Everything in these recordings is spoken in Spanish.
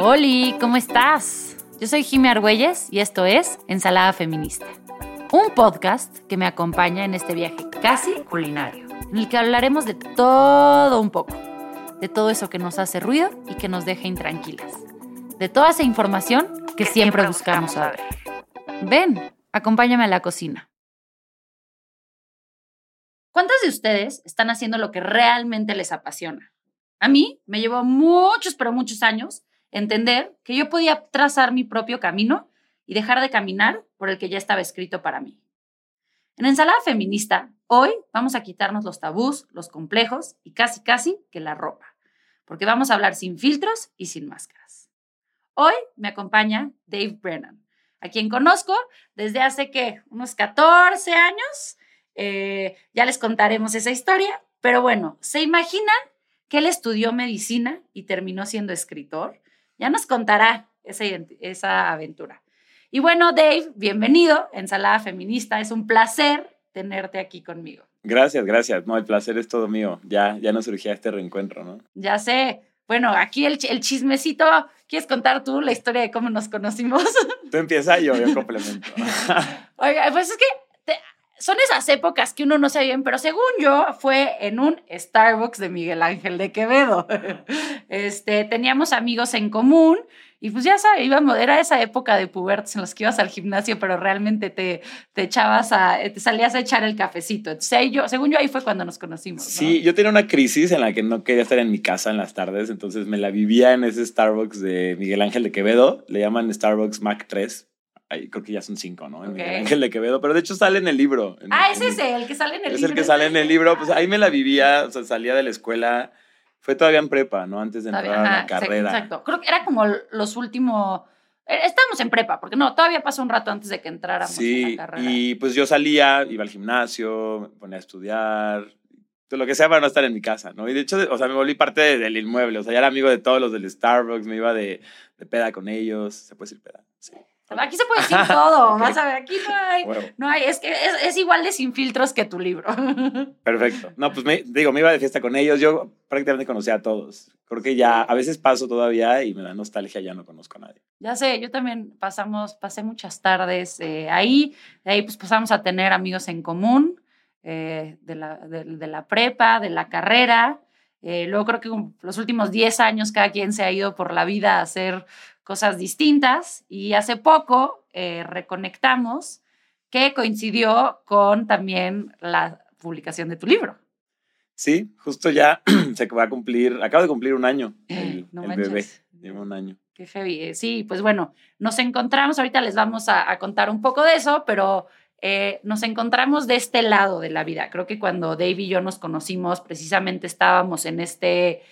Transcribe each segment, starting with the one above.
Hola, ¿cómo estás? Yo soy Jimmy Argüelles y esto es Ensalada Feminista, un podcast que me acompaña en este viaje casi culinario, en el que hablaremos de todo un poco, de todo eso que nos hace ruido y que nos deja intranquilas, de toda esa información que, siempre, buscamos saber. Ven, acompáñame a la cocina. ¿Cuántas de ustedes están haciendo lo que realmente les apasiona? A mí me llevó muchos, pero muchos años entender que yo podía trazar mi propio camino y dejar de caminar por el que ya estaba escrito para mí. En Ensalada Feminista, hoy vamos a quitarnos los tabús, los complejos y casi, casi que la ropa, porque vamos a hablar sin filtros y sin máscaras. Hoy me acompaña Dave Brennan, a quien conozco desde hace que unos 14 años. Eh, ya les contaremos esa historia, pero bueno, ¿se imaginan que él estudió medicina y terminó siendo escritor? Ya nos contará esa, esa aventura. Y bueno, Dave, bienvenido, Ensalada Feminista. Es un placer tenerte aquí conmigo. Gracias, gracias. No, el placer es todo mío. Ya, ya nos surgía este reencuentro, ¿no? Ya sé. Bueno, aquí el, el chismecito. ¿Quieres contar tú la historia de cómo nos conocimos? Tú empieza y yo, yo complemento. Oiga, pues es que son esas épocas que uno no sabe bien, pero según yo fue en un Starbucks de Miguel Ángel de Quevedo. Este, teníamos amigos en común y pues ya sabes, íbamos, era esa época de pubertos en los que ibas al gimnasio, pero realmente te, te echabas a, te salías a echar el cafecito. Entonces, yo, según yo, ahí fue cuando nos conocimos. Sí, yo tenía una crisis en la que no quería estar en mi casa en las tardes, entonces me la vivía en ese Starbucks de Miguel Ángel de Quevedo, le llaman Starbucks Mac 3 creo que ya son cinco, ¿no? En Ángel de Quevedo, pero de hecho sale en el libro. ah, ese es el que sale en el libro. Es el que sale en el libro, pues ahí me la vivía, o sea, salía de la escuela, fue todavía en prepa, ¿no? Antes de entrar a la carrera. Exacto, creo que era como los últimos... Eh, estábamos en prepa, porque no, todavía pasó un rato antes de que entráramos sí, a la carrera. Y pues yo salía, iba al gimnasio, me ponía a estudiar, lo que sea para no estar en mi casa, ¿no? Y de hecho, o sea, me volví parte del inmueble, o sea, ya era amigo de todos los del Starbucks, me iba de, de peda con ellos, se puede decir peda, sí. Aquí se puede decir todo, vas a ver, aquí no hay, no hay, es que es, igual de sin filtros que tu libro. Perfecto. No, pues me, digo, me iba de fiesta con ellos, yo prácticamente conocía a todos. Creo que ya a veces paso todavía y me da nostalgia, ya no conozco a nadie. Ya sé, yo también pasamos, pasé muchas tardes eh, ahí, de ahí pues pasamos a tener amigos en común, eh, de, la, de, la prepa, de la carrera. Eh, luego creo que los últimos 10 años cada quien se ha ido por la vida a hacer cosas distintas y hace poco eh, reconectamos que coincidió con también la publicación de tu libro. Sí, justo ya se va a cumplir, acaba de cumplir un año el, bebé, lleva un año. Qué heavy. Eh, sí, pues bueno, nos encontramos, ahorita les vamos a, contar un poco de eso, pero eh, nos encontramos de este lado de la vida. Creo que cuando Dave y yo nos conocimos, precisamente estábamos en este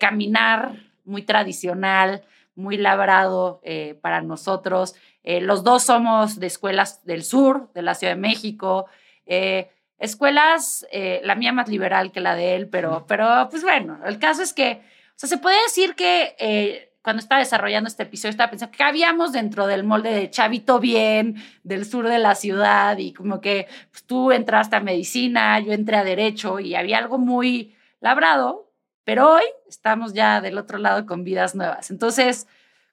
caminar muy tradicional, muy labrado eh, para nosotros. Eh, los dos somos de escuelas del sur, de la Ciudad de México. Eh, escuelas, la mía más liberal que la de él, pero, pero pues bueno, el caso es que, o sea, se puede decir que cuando estaba desarrollando este episodio estaba pensando que habíamos dentro del molde de chavito bien, del sur de la ciudad, y como que pues, tú entraste a medicina, yo entré a derecho, y había algo muy labrado, pero hoy estamos ya del otro lado con vidas nuevas. Entonces,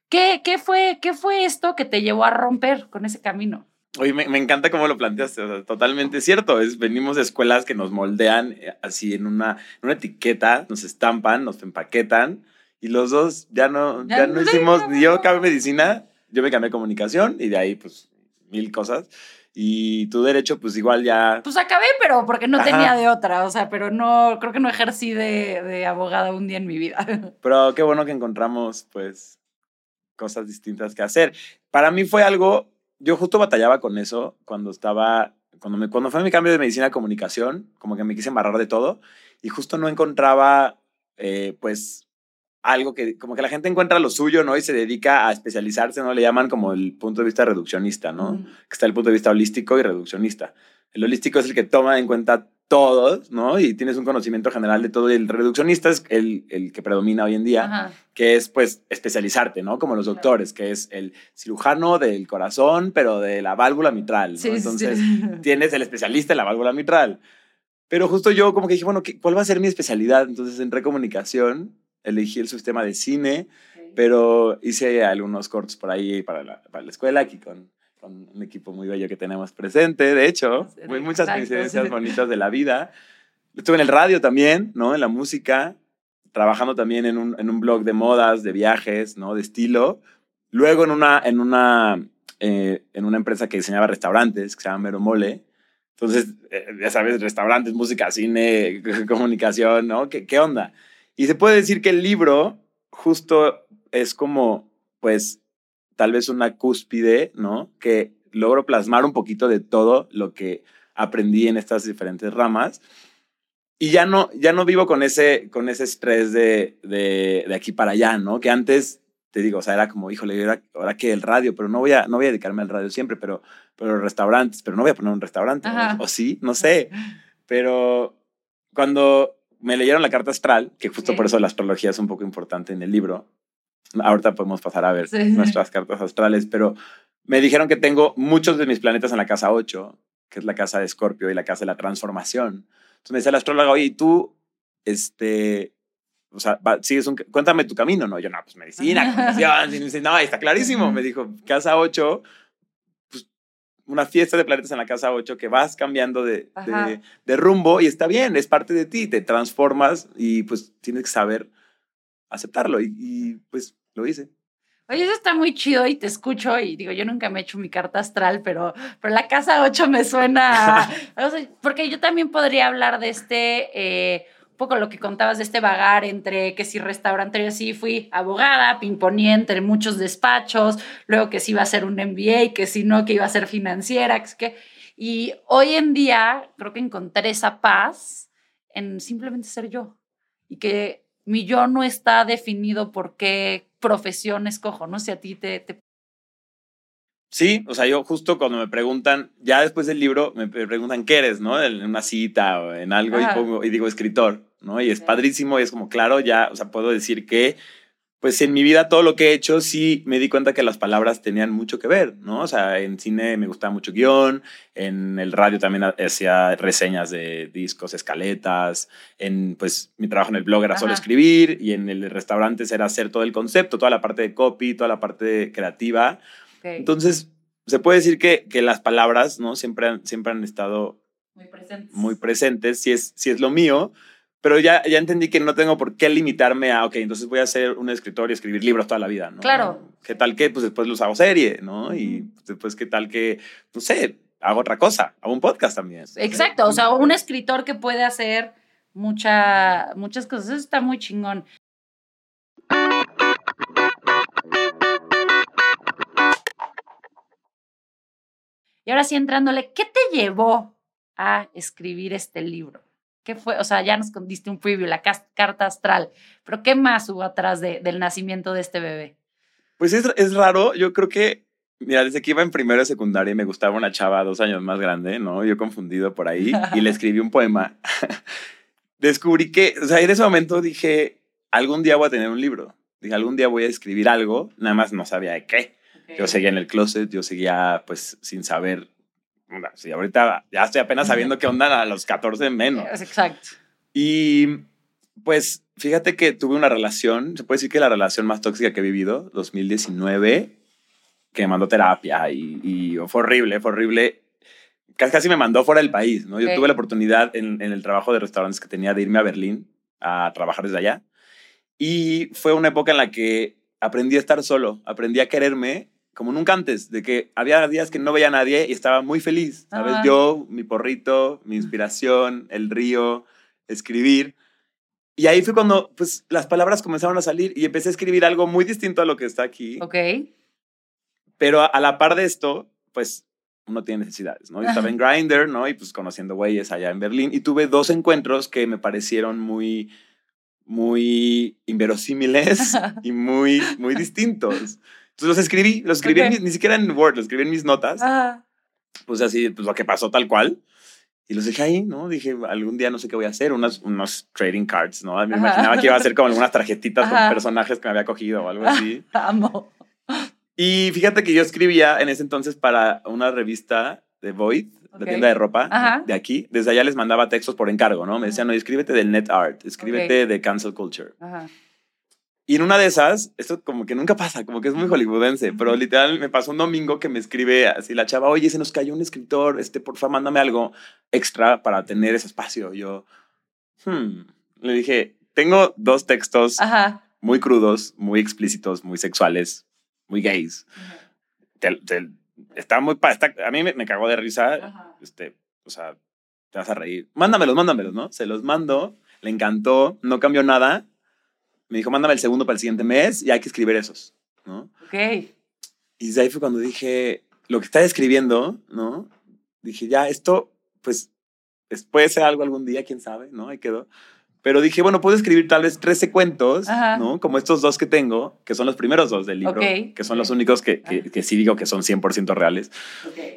¿qué, qué, fue, qué fue esto que te llevó a romper con ese camino? Oye, me, me, encanta cómo lo planteaste, o sea, totalmente cierto. Es, venimos de escuelas que nos moldean eh, así en una, una etiqueta, nos estampan, nos empaquetan y los dos ya no, ya, no hicimos, yo acabé medicina, yo me cambié comunicación y de ahí pues mil cosas. Y tu derecho, pues igual ya. Pues acabé, pero porque no tenía de otra. O sea, pero no, creo que no ejercí de, de abogada un día en mi vida. Pero qué bueno que encontramos, pues, cosas distintas que hacer. Para mí fue algo. Yo justo batallaba con eso cuando estaba. Cuando, me, cuando fue mi cambio de medicina a comunicación, como que me quise embarrar de todo. Y justo no encontraba, eh, pues, algo que como que la gente encuentra lo suyo, ¿no? Y se dedica a especializarse, ¿no? Le llaman como el punto de vista reduccionista, ¿no? Que está el punto de vista holístico y reduccionista. El holístico es el que toma en cuenta todos, ¿no? Y tienes un conocimiento general de todo. Y el reduccionista es el, el que predomina hoy en día, que es, pues, especializarte, ¿no? Como los doctores, que es el cirujano del corazón, pero de la válvula mitral, ¿no? Entonces, tienes el especialista en la válvula mitral. Pero justo yo como que dije, bueno, ¿cuál va a ser mi especialidad? Entonces entré en comunicación elegí el sistema de cine, pero hice algunos cortos por ahí para la, para la escuela, aquí con, con, un equipo muy bello que tenemos presente, de hecho, muy, muchas coincidencias bonitas de la vida. Estuve en el radio también, ¿no? En la música, trabajando también en un, en un blog de modas, de viajes, ¿no? De estilo. Luego en una, en una, eh, en una empresa que diseñaba restaurantes, que se llama Mero Mole. Entonces, eh, ya sabes, restaurantes, música, cine, comunicación, ¿no? ¿Qué, ¿Qué onda? Y se puede decir que el libro justo es como, pues, tal vez una cúspide, ¿no? Que logro plasmar un poquito de todo lo que aprendí en estas diferentes ramas. Y ya no, ya no vivo con ese, con ese estrés de, de, de aquí para allá, ¿no? Que antes, te digo, o sea, era como, híjole, ahora, ahora que el radio, pero no voy, a, no voy a dedicarme al radio siempre, pero, pero restaurantes, pero no voy a poner un restaurante, o, o, sí, no sé. Pero cuando me leyeron la carta astral, que justo por eso la astrología es un poco importante en el libro, ahorita podemos pasar a ver nuestras cartas astrales, pero me dijeron que tengo muchos de mis planetas en la casa 8, que es la casa de Escorpio y la casa de la transformación. Entonces me dice el astrólogo, oye, tú, este, o sea, sigues un, cuéntame tu camino, ¿no? Yo, no, pues medicina, comunicación, y dice, no, está clarísimo. Me dijo, casa 8, pues una fiesta de planetas en la casa 8 que vas cambiando de, de, de, rumbo y está bien, es parte de ti, te transformas y pues tienes que saber aceptarlo y, y pues lo hice. Oye, eso está muy chido y te escucho y digo, yo nunca me he hecho mi carta astral, pero, pero la casa 8 me suena, porque yo también podría hablar de este, eh, poco lo que contabas de este vagar entre que si restaurante y así fui abogada, pimponí entre muchos despachos, luego que si iba a ser un MBA, que si no, que iba a ser financiera, que, y hoy en día creo que encontré esa paz en simplemente ser yo y que mi yo no está definido por qué profesión escojo, no sé, a ti te, te... Sí, o sea, yo justo cuando me preguntan, ya después del libro, me preguntan qué eres, ¿no? En una cita o en algo y, pongo, y, digo escritor, ¿no? Y es padrísimo y es como, claro, ya, o sea, puedo decir que pues en mi vida todo lo que he hecho sí me di cuenta que las palabras tenían mucho que ver, ¿no? O sea, en cine me gustaba mucho guion, en el radio también hacía reseñas de discos, escaletas, en pues mi trabajo en el blog era solo escribir y en el restaurante era hacer todo el concepto, toda la parte de copy, toda la parte creativa. Entonces, se puede decir que, que las palabras, ¿no? Siempre han, siempre han estado muy presentes. Muy presentes, si es, si es lo mío, pero ya, ya entendí que no tengo por qué limitarme a, ok, entonces voy a ser un escritor y escribir libros toda la vida, ¿no? Claro. ¿Qué tal que, pues después los hago serie, ¿no? Y después, ¿qué tal que, no sé, hago otra cosa, hago un podcast también. Exacto, o sea, un escritor que puede hacer mucha, muchas cosas, eso está muy chingón. Y ahora sí, entrándole, ¿qué te llevó a escribir este libro? ¿Qué fue? O sea, ya nos diste un preview, la carta astral, pero ¿qué más hubo atrás de, del nacimiento de este bebé? Pues es, es raro, yo creo que, mira, desde que iba en primero de secundaria me gustaba una chava dos años más grande, ¿no? Yo confundido por ahí y le escribí un poema. Descubrí que, o sea, en ese momento dije, algún día voy a tener un libro. Dije, algún día voy a escribir algo, nada más no sabía de qué. Yo seguía en el closet, yo seguía pues sin saber Sí, ahorita ya estoy apenas sabiendo qué onda a los 14 menos. Exacto. Y pues fíjate que tuve una relación, se puede decir que la relación más tóxica que he vivido, 2019, que me mandó terapia y, y fue horrible, fue horrible. Casi, casi me mandó fuera del país, ¿no? Yo tuve la oportunidad en, en el trabajo de restaurantes que tenía de irme a Berlín a trabajar desde allá. Y fue una época en la que aprendí a estar solo, aprendí a quererme como nunca antes, de que había días que no veía a nadie y estaba muy feliz, ¿sabes? Yo, mi porrito, mi inspiración, el río, escribir. Y ahí fue cuando, pues, las palabras comenzaron a salir y empecé a escribir algo muy distinto a lo que está aquí. Ok. Pero a, la par de esto, pues, uno tiene necesidades, ¿no? Yo estaba en Grindr, ¿no? Y pues conociendo güeyes allá en Berlín y tuve dos encuentros que me parecieron muy, muy inverosímiles y muy, muy distintos. Entonces los escribí, los escribí ni siquiera en Word, los escribí en mis notas. Pues así, pues lo que pasó tal cual. Y los dejé ahí, ¿no? Dije, algún día no sé qué voy a hacer, unos, unos trading cards, ¿no? Me imaginaba que iba a ser como algunas tarjetitas con personajes que me había cogido o algo así. Amo. Y fíjate que yo escribía en ese entonces para una revista de Void, la tienda de ropa de aquí. Desde allá les mandaba textos por encargo, ¿no? Me decían, no, escríbete del net art, escríbete de cancel culture. Ajá. Y en una de esas, esto como que nunca pasa, como que es muy hollywoodense, pero literal me pasó un domingo que me escribe así la chava, oye, se nos cayó un escritor, este, por favor, mándame algo extra para tener ese espacio. Yo, hmm, le dije, tengo dos textos muy crudos, muy explícitos, muy sexuales, muy gays. está muy, está, a mí me, me, cagó de risa, este, o sea, te vas a reír. Mándamelos, mándamelos, ¿no? Se los mando, le encantó, no cambió nada me dijo, mándame el segundo para el siguiente mes y hay que escribir esos, ¿no? Ok. Y desde ahí fue cuando dije, lo que está escribiendo, ¿no? Dije, ya, esto, pues, puede ser algo algún día, quién sabe, ¿no? Ahí quedó. Pero dije, bueno, puedo escribir tal vez 13 cuentos, ¿no? Como estos dos que tengo, que son los primeros dos del libro, que son los únicos que, que, que, sí digo que son 100% reales,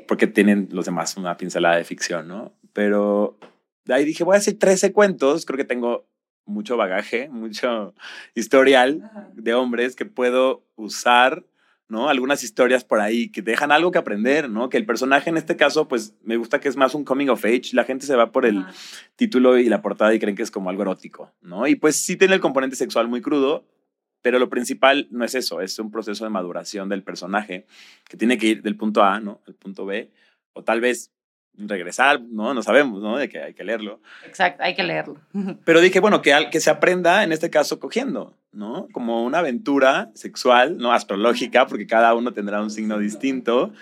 porque tienen los demás una pincelada de ficción, ¿no? Pero de ahí dije, voy a hacer 13 cuentos, creo que tengo mucho bagaje, mucho historial de hombres que puedo usar, ¿no? Algunas historias por ahí que dejan algo que aprender, ¿no? Que el personaje en este caso, pues me gusta que es más un coming of age. La gente se va por el título y la portada y creen que es como algo erótico, ¿no? Y pues sí tiene el componente sexual muy crudo, pero lo principal no es eso, es un proceso de maduración del personaje que tiene que ir del punto A, ¿no? Al punto B, o tal vez regresar, ¿no? No sabemos, ¿no? De que hay que leerlo. Exacto, hay que leerlo. Pero dije, bueno, que, que se aprenda, en este caso, cogiendo, ¿no? Como una aventura sexual, ¿no? Astrológica, porque cada uno tendrá un signo distinto.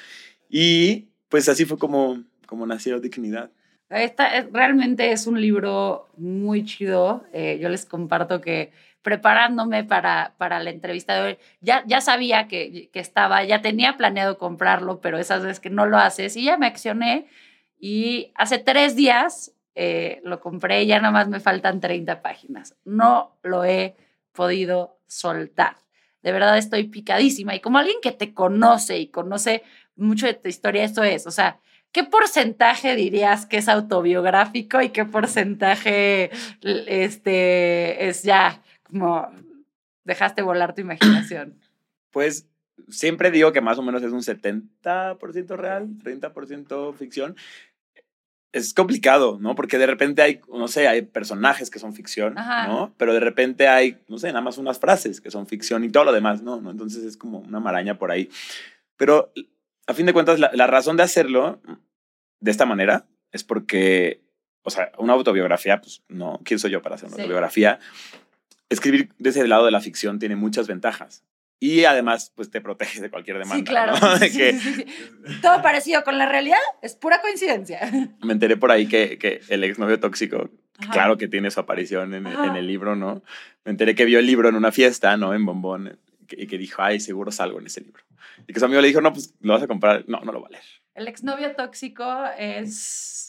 Y pues así fue como, como nació Dignidad. Esta realmente es un libro muy chido. Eh, yo les comparto que preparándome para, para la entrevista de hoy, ya, ya sabía que, que estaba, ya tenía planeado comprarlo, pero esas veces que no lo haces y ya me accioné y hace tres días eh, lo compré ya nada más me faltan 30 páginas. No lo he podido soltar. De verdad estoy picadísima. Y como alguien que te conoce y conoce mucho de tu historia, esto es, o sea, ¿qué porcentaje dirías que es autobiográfico y qué porcentaje este, es ya como dejaste volar tu imaginación? Pues siempre digo que más o menos es un 70% real, 30% ficción es complicado, ¿no? Porque de repente hay, no sé, hay personajes que son ficción, ¿no? Pero de repente hay, no sé, nada más unas frases que son ficción y todo lo demás, ¿no? ¿no? Entonces es como una maraña por ahí. Pero a fin de cuentas, la, razón de hacerlo de esta manera es porque, o sea, una autobiografía, pues no, ¿quién soy yo para hacer una autobiografía? Escribir desde el lado de la ficción tiene muchas ventajas. Y además, pues te protege de cualquier demanda. Sí, claro. Todo parecido con la realidad es pura coincidencia. Me enteré por ahí que, que el exnovio tóxico, claro que tiene su aparición en, en, el libro, ¿no? Me enteré que vio el libro en una fiesta, ¿no? En Bombón, y que dijo, ay, seguro salgo en ese libro. Y que su amigo le dijo, no, pues lo vas a comprar. No, no lo va a leer. El exnovio tóxico es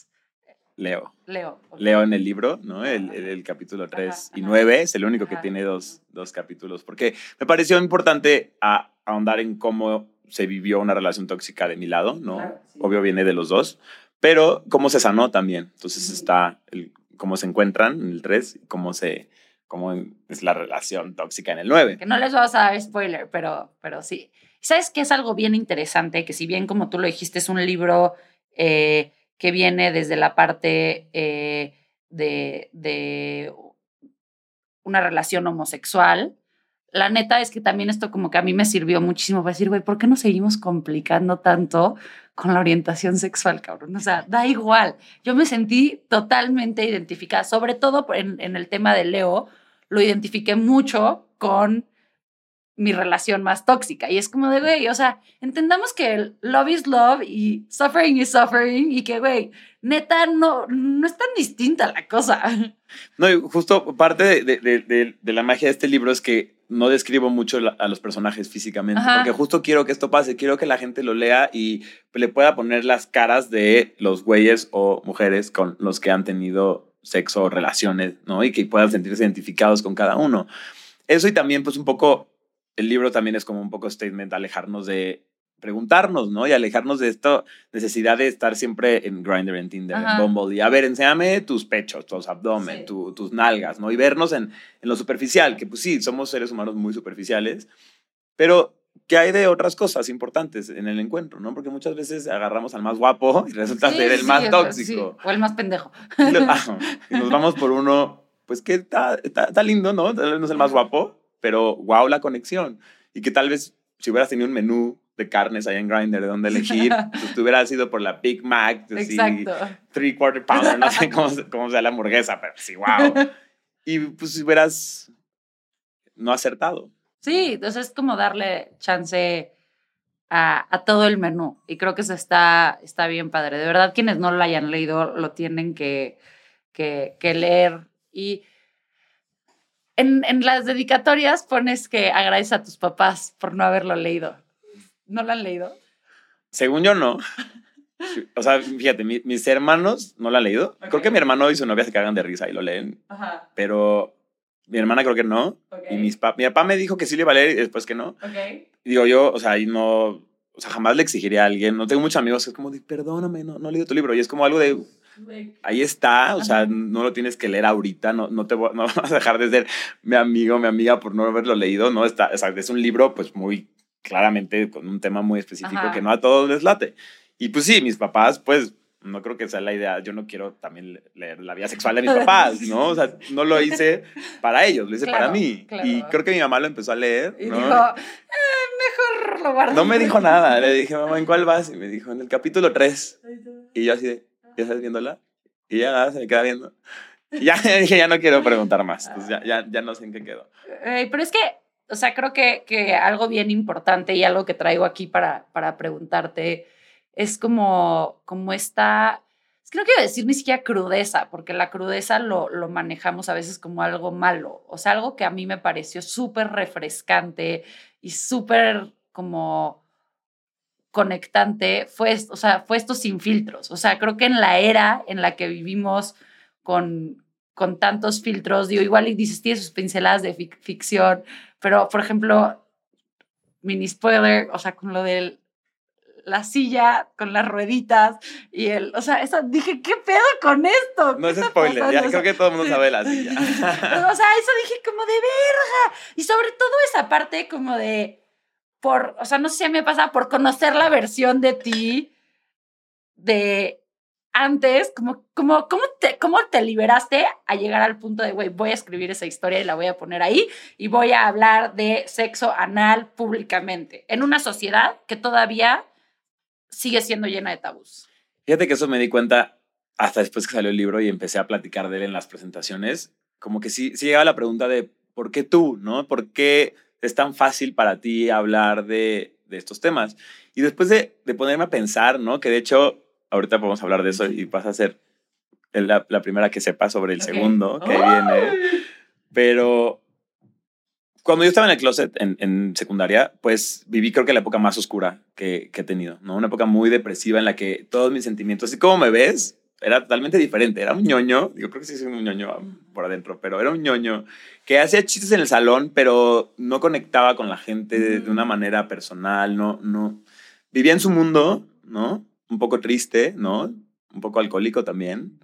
Leo. Leo. Leo en el libro, ¿no? El, el, capítulo 3 y 9 es el único que tiene dos, dos, capítulos, porque me pareció importante a, ahondar en cómo se vivió una relación tóxica de mi lado, ¿no? Obvio viene de los dos, pero cómo se sanó también. Entonces está el, cómo se encuentran en el 3 y cómo se cómo es la relación tóxica en el 9. Que no les vas a dar spoiler, pero, pero sí. ¿Sabes qué es algo bien interesante? Que si bien, como tú lo dijiste, es un libro eh, que viene desde la parte eh, de, una relación homosexual. La neta es que también esto como que a mí me sirvió muchísimo para decir, güey, ¿por qué nos seguimos complicando tanto con la orientación sexual, cabrón? O sea, da igual. Yo me sentí totalmente identificada, sobre todo en, en el tema de Leo, lo identifiqué mucho con mi relación más tóxica. Y es como de, güey, o sea, entendamos que love is love y suffering is suffering y que, güey, neta, no, no es tan distinta la cosa. No, y justo parte de, de, de, la magia de este libro es que no describo mucho a los personajes físicamente, porque justo quiero que esto pase, quiero que la gente lo lea y le pueda poner las caras de los güeyes o mujeres con los que han tenido sexo o relaciones, ¿no? Y que puedan sentirse identificados con cada uno. Eso y también pues un poco el libro también es como un poco statement, alejarnos de preguntarnos, ¿no? Y alejarnos de esta necesidad de estar siempre en Grindr, en Tinder, en Bumble. Y a ver, enséñame tus pechos, tus abdomen, tus nalgas, ¿no? Y vernos en, en, lo superficial, que pues sí, somos seres humanos muy superficiales, pero ¿qué hay de otras cosas importantes en el encuentro, no? Porque muchas veces agarramos al más guapo y resulta ser el más tóxico. O el más pendejo. Y, nos vamos por uno, pues que está, está, lindo, ¿no? Tal vez no es el más guapo, pero wow la conexión. Y que tal vez si hubieras tenido un menú de carnes ahí en Grindr de donde elegir, pues tú hubieras ido por la Big Mac, Exacto. three quarter pounder, no sé cómo, cómo sea la hamburguesa, pero sí, wow. Y pues si hubieras no acertado. Sí, entonces es como darle chance a, a, todo el menú. Y creo que eso está, está bien padre. De verdad, quienes no lo hayan leído lo tienen que, que, que leer. Y en, en, las dedicatorias pones que agradeces a tus papás por no haberlo leído. ¿No lo han leído? Según yo, no. O sea, fíjate, mis hermanos no lo han leído. Okay. Creo que mi hermano y su novia se cagan de risa y lo leen. Ajá. Pero mi hermana creo que no. Okay. Y mis pa mi papá me dijo que sí le iba a leer y después que no. Okay. digo yo, o sea, y no, o sea, jamás le exigiría a alguien. No tengo muchos amigos que es como de, perdóname, no, no he leído tu libro. Y es como algo de, ahí está, o sea, no lo tienes que leer ahorita, no, no te voy, no vas a dejar de ser mi amigo, mi amiga por no haberlo leído, ¿no? Está, o sea, es un libro pues muy claramente con un tema muy específico Ajá. que no a todos les late. Y pues sí, mis papás, pues no creo que sea la idea. Yo no quiero también leer la vida sexual de mis papás, ¿no? O sea, no lo hice para ellos, lo hice claro, para mí. Claro. Y creo que mi mamá lo empezó a leer. Y ¿no? dijo, eh, mejor lo guardo. No me dijo nada. Le dije, mamá, ¿en cuál vas? Y me dijo, en el capítulo 3. Y yo así de, ¿ya estás viéndola? Y ya nada, se me queda viendo. Ya dije, ya no quiero preguntar más. Entonces ya, ya, ya no sé en qué quedó. Pero es que, o sea, creo que, que algo bien importante y algo que traigo aquí para, para preguntarte es como, como esta, es que no quiero decir ni siquiera crudeza, porque la crudeza lo, lo manejamos a veces como algo malo, o sea, algo que a mí me pareció súper refrescante y súper como conectante fue, o sea, fue esto sin filtros, o sea, creo que en la era en la que vivimos con, con tantos filtros, digo, igual y dices, tiene sus pinceladas de fic ficción, pero, por ejemplo, mini spoiler, o sea, con lo del la silla con las rueditas y el, o sea, eso, dije, ¿qué pedo con esto? No es spoiler, ya creo que todo el mundo sabe la silla. o sea, eso dije como de verga. Y sobre todo esa parte como de, por, o sea, no sé me pasa, por conocer la versión de ti de antes, como, como, ¿cómo, te, ¿cómo te liberaste a llegar al punto de, güey, voy a escribir esa historia y la voy a poner ahí y voy a hablar de sexo anal públicamente en una sociedad que todavía sigue siendo llena de tabús. Fíjate que eso me di cuenta hasta después que salió el libro y empecé a platicar de él en las presentaciones, como que sí, sí llegaba la pregunta de, ¿por qué tú? ¿No? ¿Por qué es tan fácil para ti hablar de, de estos temas? Y después de, de, ponerme a pensar, ¿no? Que de hecho, ahorita podemos hablar de eso y vas a ser la, la primera que sepa sobre el okay. segundo que oh. viene. Pero cuando yo estaba en el closet en, en, secundaria, pues viví creo que la época más oscura que, que, he tenido, ¿no? Una época muy depresiva en la que todos mis sentimientos, así como me ves, era totalmente diferente. Era un ñoño, yo creo que sí soy un ñoño por adentro, pero era un ñoño que hacía chistes en el salón, pero no conectaba con la gente de, de una manera personal, no, no. Vivía en su mundo, ¿no? Un poco triste, ¿no? Un poco alcohólico también.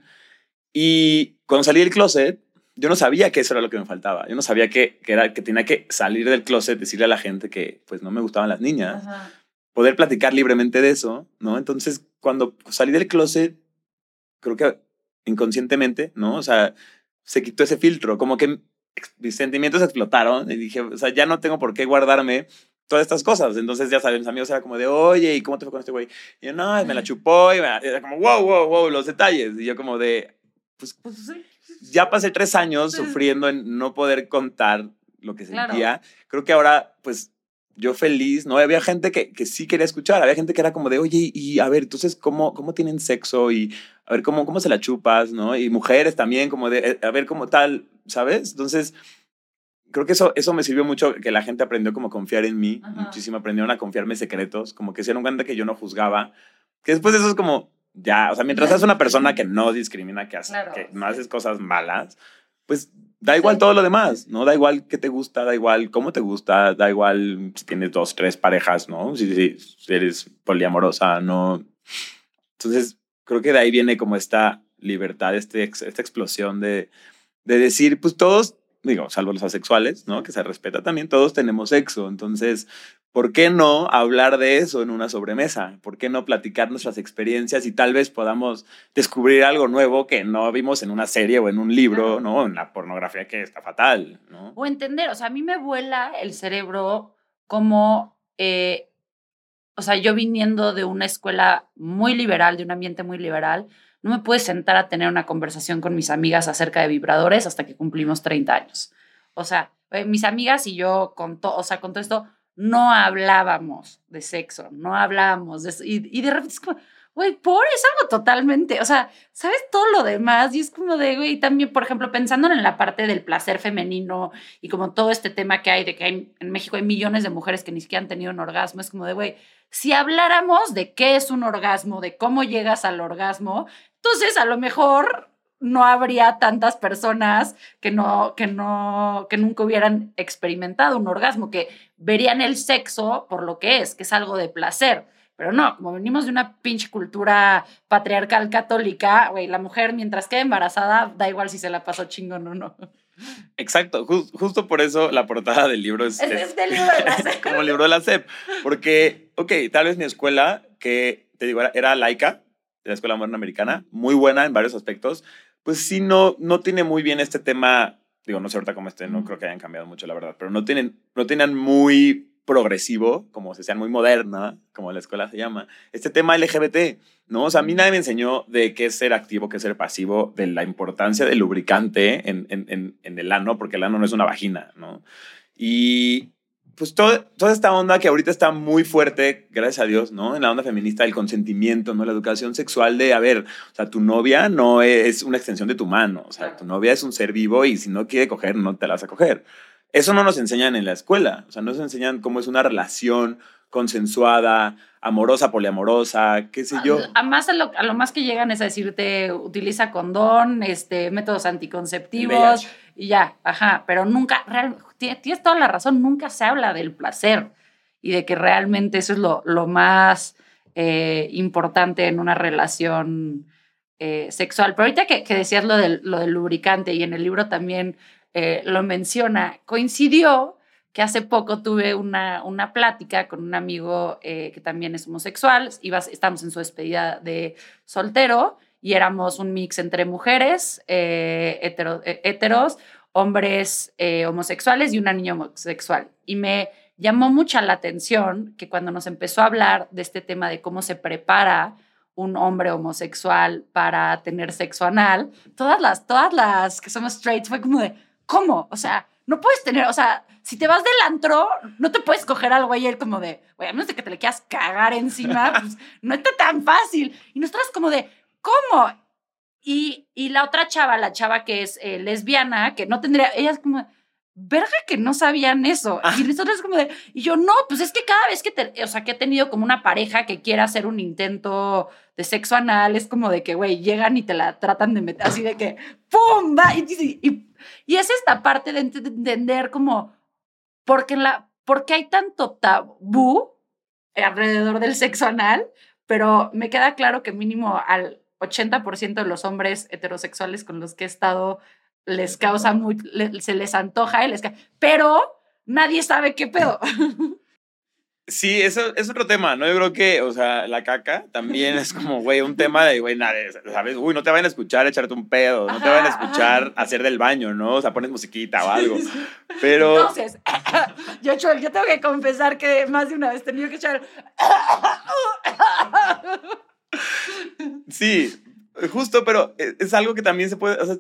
Y cuando salí del closet, yo no sabía que eso era lo que me faltaba. Yo no sabía que, que, era, que tenía que salir del closet, decirle a la gente que pues no me gustaban las niñas, Ajá. poder platicar libremente de eso, ¿no? Entonces, cuando salí del closet, creo que inconscientemente, ¿no? O sea, se quitó ese filtro, como que mis sentimientos explotaron y dije, o sea, ya no tengo por qué guardarme todas estas cosas. Entonces, ya saben, mis amigos era como de, oye, ¿y cómo te fue con este güey? Y yo, no, me la chupó y me, era como, wow, wow, wow, los detalles. Y yo como de, pues, pues sí ya pasé tres años sufriendo en no poder contar lo que sentía. Claro. Creo que ahora, pues, yo feliz, ¿no? Había gente que, que sí quería escuchar, había gente que era como de, oye, y a ver, entonces, ¿cómo, cómo tienen sexo? Y a ver, ¿cómo, cómo se la chupas, ¿no? Y mujeres también, como de, eh, a ver, cómo tal, ¿sabes? Entonces, creo que eso, eso me sirvió mucho, que la gente aprendió como a confiar en mí, Ajá. muchísimo, aprendieron a confiarme secretos, como que se dieron cuenta que yo no juzgaba, que después de eso es como, ya, o sea, mientras seas una persona que no discrimina, que, hace, claro. que no haces cosas malas, pues da igual sí. todo lo demás, ¿no? Da igual qué te gusta, da igual cómo te gusta, da igual si tienes dos, tres parejas, ¿no? Si, si, si eres poliamorosa, ¿no? Entonces, creo que de ahí viene como esta libertad, este, esta explosión de, de decir, pues todos, digo, salvo los asexuales, ¿no? Que se respeta también, todos tenemos sexo, entonces ¿por qué no hablar de eso en una sobremesa? ¿Por qué no platicar nuestras experiencias y tal vez podamos descubrir algo nuevo que no vimos en una serie o en un libro, ¿no? En la pornografía que está fatal, ¿no? O entender, o sea, a mí me vuela el cerebro como, eh, o sea, yo viniendo de una escuela muy liberal, de un ambiente muy liberal, no me pude sentar a tener una conversación con mis amigas acerca de vibradores hasta que cumplimos 30 años. O sea, eh, mis amigas y yo con todo, o sea, con todo esto, no hablábamos de sexo, no hablábamos de eso. Y, y de repente es como, güey, por es algo totalmente, o sea, ¿sabes todo lo demás? Y es como de, güey, también, por ejemplo, pensando en la parte del placer femenino y como todo este tema que hay de que hay, en México hay millones de mujeres que ni siquiera han tenido un orgasmo, es como de, güey, si habláramos de qué es un orgasmo, de cómo llegas al orgasmo, entonces a lo mejor no habría tantas personas que no, que no, que nunca hubieran experimentado un orgasmo, que verían el sexo por lo que es, que es algo de placer. Pero no, como venimos de una pinche cultura patriarcal católica, güey, la mujer mientras quede embarazada, da igual si se la pasó chingón o no. Exacto, justo por eso la portada del libro es, es, del libro de la como el libro de la SEP. Porque, ok, tal vez mi escuela, que te digo, era, era laica, de la Escuela Moderna Americana, muy buena en varios aspectos, pues sí no, no tiene muy bien este tema, digo, no sé ahorita cómo esté, no creo que hayan cambiado mucho, la verdad, pero no tienen, no tienen muy progresivo, como se sean muy moderna, como la escuela se llama, este tema LGBT, ¿no? O sea, a mí nadie me enseñó de qué es ser activo, qué es ser pasivo, de la importancia del lubricante en, en, en, en el ano, porque el ano no es una vagina, ¿no? Y pues todo, toda esta onda que ahorita está muy fuerte, gracias a Dios, ¿no? En la onda feminista, el consentimiento, ¿no? La educación sexual de, a ver, o sea, tu novia no es una extensión de tu mano, o sea, tu novia es un ser vivo y si no quiere coger, no te la vas a coger. Eso no nos enseñan en la escuela, o sea, no nos enseñan cómo es una relación consensuada, amorosa, poliamorosa, qué sé yo. A, más a lo, a lo, más que llegan es a decirte, utiliza condón, este, métodos anticonceptivos y ya, ajá, pero nunca, real, tienes toda la razón, nunca se habla del placer y de que realmente eso es lo, lo más eh, importante en una relación eh, sexual. Pero ahorita que, que decías lo del, lo del, lubricante y en el libro también eh, lo menciona, coincidió que hace poco tuve una, una plática con un amigo eh, que también es homosexual, Iba, estamos en su despedida de soltero y éramos un mix entre mujeres eh, hetero, eh, heteros, hombres homosexuales y una niña homosexual. Y me llamó mucha la atención que cuando nos empezó a hablar de este tema de cómo se prepara un hombre homosexual para tener sexo anal, todas las, todas las que somos straight fue como de, ¿cómo? O sea, no puedes tener, o sea, si te vas del antro, no te puedes coger al güey él como de, güey, a menos de que te le quieras cagar encima, pues no está tan fácil. Y nosotros como de, ¿cómo? Y, y la otra chava, la chava que es eh, lesbiana, que no tendría, ella es como, verga que no sabían eso. Ah. Y nosotros como de, y yo, no, pues es que cada vez que, te, o sea, que he tenido como una pareja que quiera hacer un intento de sexo anal, es como de que, güey, llegan y te la tratan de meter así de que, ¡pum! Va! Y, y, y es esta parte de entender como, porque, la, hay tanto tabú alrededor del sexo anal, pero me queda claro que mínimo al 80% de los hombres heterosexuales con los que he estado les causa muy, se les antoja, y les pero nadie sabe qué pedo. Sí, eso es otro tema, ¿no? Yo creo que, o sea, la caca también es como, güey, un tema de, güey, nada, ¿sabes? Uy, no te van a escuchar echarte un pedo, no te van a escuchar hacer del baño, ¿no? O sea, pones musiquita o algo. Pero... Entonces, yo, yo tengo que confesar que más de una vez he tenido que echar... Sí, justo, pero es algo que también se puede, o sea,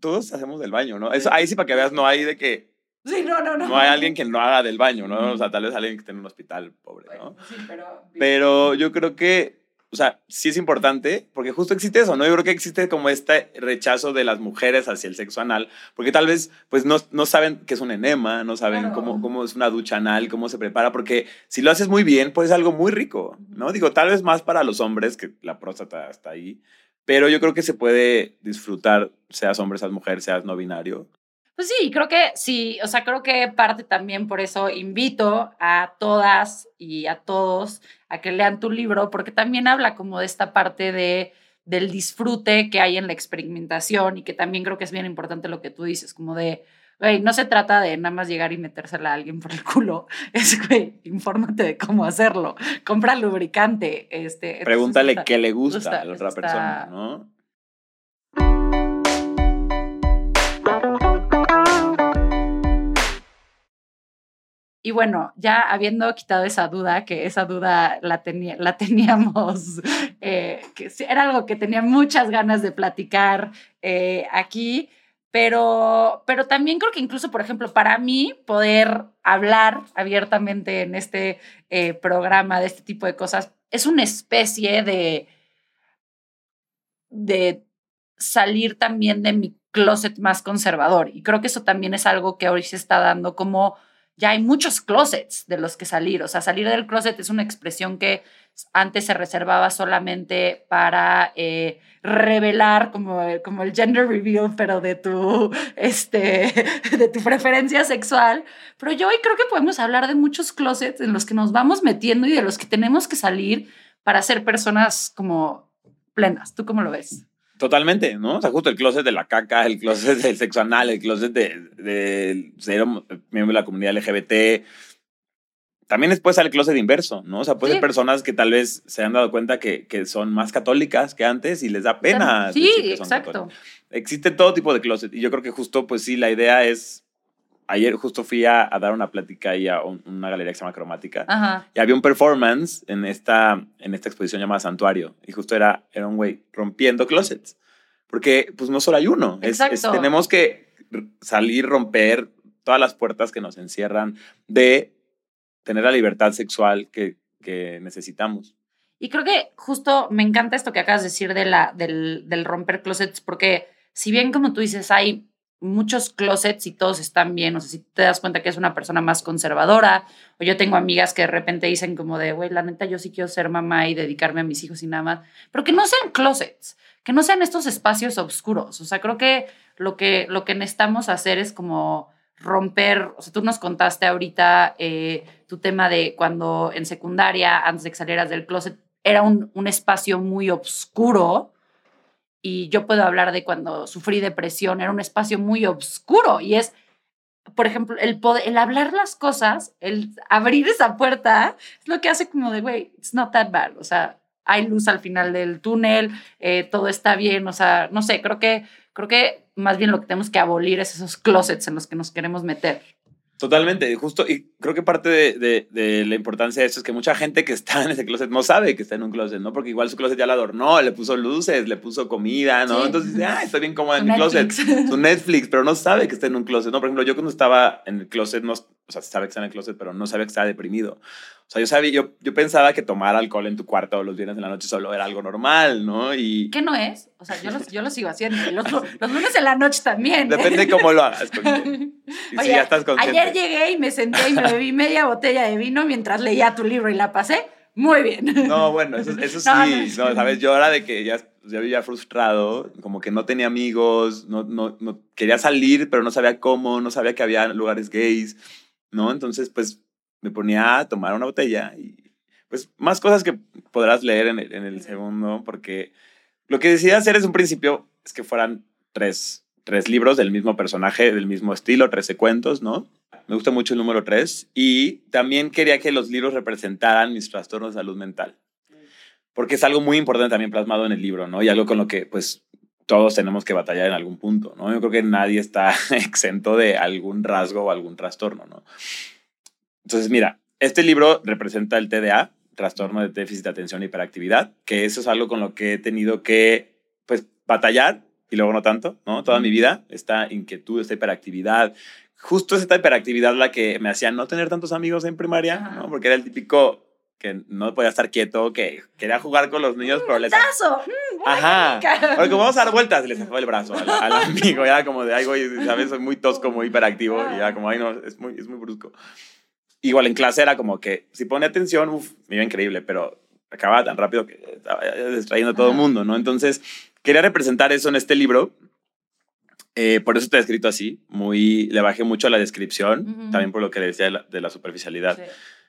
todos hacemos del baño, ¿no? Eso, ahí sí, para que veas, no hay de que Sí, no, no, no. No hay alguien que no haga del baño, ¿no? O sea, tal vez alguien que esté en un hospital, pobre, ¿no? sí, pero... Pero yo creo que, o sea, sí es importante, porque justo existe eso, ¿no? Yo creo que existe como este rechazo de las mujeres hacia el sexo anal, porque tal vez, pues, no, no saben qué es un enema, no saben claro. cómo, cómo es una ducha anal, cómo se prepara, porque si lo haces muy bien, pues es algo muy rico, ¿no? Digo, tal vez más para los hombres, que la próstata está ahí, pero yo creo que se puede disfrutar, seas hombre, seas mujer, seas no binario, pues sí, creo que sí, o sea, creo que parte también por eso invito a todas y a todos a que lean tu libro, porque también habla como de esta parte de, del disfrute que hay en la experimentación y que también creo que es bien importante lo que tú dices, como de, güey, no se trata de nada más llegar y metérsela a alguien por el culo. Es, güey, infórmate de cómo hacerlo. Compra lubricante. Este, Pregúntale qué le gusta, a la otra persona, ¿no? Y bueno, ya habiendo quitado esa duda, que esa duda la, la teníamos, eh, que era algo que tenía muchas ganas de platicar eh, aquí, pero, pero también creo que incluso, por ejemplo, para mí poder hablar abiertamente en este eh, programa de este tipo de cosas es una especie de, de salir también de mi closet más conservador. Y creo que eso también es algo que hoy se está dando como ya hay muchos closets de los que salir. O sea, salir del closet es una expresión que antes se reservaba solamente para eh, revelar como, como el gender reveal, pero de tu, este, de tu preferencia sexual. Pero yo hoy creo que podemos hablar de muchos closets en los que nos vamos metiendo y de los que tenemos que salir para ser personas como plenas. ¿Tú cómo lo ves? Totalmente, ¿no? O sea, justo el closet de la caca, el closet del sexo anal, el closet de, de ser miembro de la comunidad LGBT. También después sale el closet inverso, ¿no? O sea, puede ser personas que tal vez se han dado cuenta que, que, son más católicas que antes y les da pena. Sí, exacto. Existe todo tipo de closet y yo creo que justo, pues sí, la idea es ayer justo fui a, dar una plática ahí a una galería que se llama Cromática. Y había un performance en esta, en esta exposición llamada Santuario. Y justo era, era un güey rompiendo closets. Porque pues no solo hay uno. tenemos que salir, romper todas las puertas que nos encierran de tener la libertad sexual que, que necesitamos. Y creo que justo me encanta esto que acabas de decir de la, del, del romper closets, porque si bien como tú dices, hay muchos closets y todos están bien. O sea, si te das cuenta que es una persona más conservadora, o yo tengo amigas que de repente dicen como de, güey, la neta, yo sí quiero ser mamá y dedicarme a mis hijos y nada más, pero que no sean closets, que no sean estos espacios oscuros. O sea, creo que lo que, lo que necesitamos hacer es como romper, o sea, tú nos contaste ahorita eh, tu tema de cuando en secundaria, antes de que salieras del closet, era un, un espacio muy oscuro y yo puedo hablar de cuando sufrí depresión, era un espacio muy oscuro y es, por ejemplo, el, poder, el hablar las cosas, el abrir esa puerta, es lo que hace como de, güey, it's not that bad, o sea, hay luz al final del túnel, eh, todo está bien, o sea, no sé, creo que, creo que más bien lo que tenemos que abolir es esos closets en los que nos queremos meter. Totalmente, justo, y creo que parte de, de, la importancia de esto es que mucha gente que está en ese closet no sabe que está en un closet, ¿no? Porque igual su closet ya la adornó, le puso luces, le puso comida, ¿no? Entonces dice, ah, estoy bien cómoda en mi closet, su Netflix, pero no sabe que está en un closet, ¿no? Por ejemplo, yo cuando estaba en el closet, no, o sea, sabe que está en el closet, pero no sabía que estaba deprimido. O sea, yo sabía, yo, yo pensaba que tomar alcohol en tu cuarto los viernes en la noche solo era algo normal, ¿no? Y... ¿Qué no es? O sea, yo lo, yo lo sigo haciendo. Los, los, lunes en la noche también. Depende cómo lo hagas. Oye, ya estás consciente. Ayer llegué y me senté y me bebí media botella de vino mientras leía tu libro y la pasé muy bien. No, bueno, eso, eso sí. No, ¿sabes? Yo era de que ya, ya vivía frustrado, como que no tenía amigos, no, no, no quería salir, pero no sabía cómo, no sabía que había lugares gays, ¿no? Entonces, pues me ponía a tomar una botella y pues más cosas que podrás leer en el, en el segundo, porque lo que decidí hacer es un principio es que fueran tres, tres libros del mismo personaje, del mismo estilo, 13 cuentos, ¿no? Me gusta mucho el número tres y también quería que los libros representaran mis trastornos de salud mental, porque es algo muy importante también plasmado en el libro, ¿no? Y algo con lo que pues todos tenemos que batallar en algún punto, ¿no? Yo creo que nadie está exento de algún rasgo o algún trastorno, ¿no? Entonces, mira, este libro representa el TDA, trastorno de déficit de atención e hiperactividad, que eso es algo con lo que he tenido que, pues, batallar y luego no tanto, ¿no? Toda mi vida, esta inquietud, esta hiperactividad. Justo esta hiperactividad la que me hacía no tener tantos amigos en primaria, ¿no? Porque era el típico que no podía estar quieto, que quería jugar con los niños, pero les... ¡Brazo! Mm, Ajá. Porque como vamos a dar vueltas, le sacó el brazo al, al amigo, ya como de, ay, güey, ¿sabes? Soy muy tosco, muy hiperactivo, y ya como, ay, no, es muy, es muy brusco igual en clase era como que si pone atención, uff, me iba increíble, pero acababa tan rápido que estaba distrayendo a todo el mundo, ¿no? Entonces, quería representar eso en este libro. Eh, por eso te he escrito así, muy, le bajé mucho a la descripción, también por lo que le decía de la, superficialidad.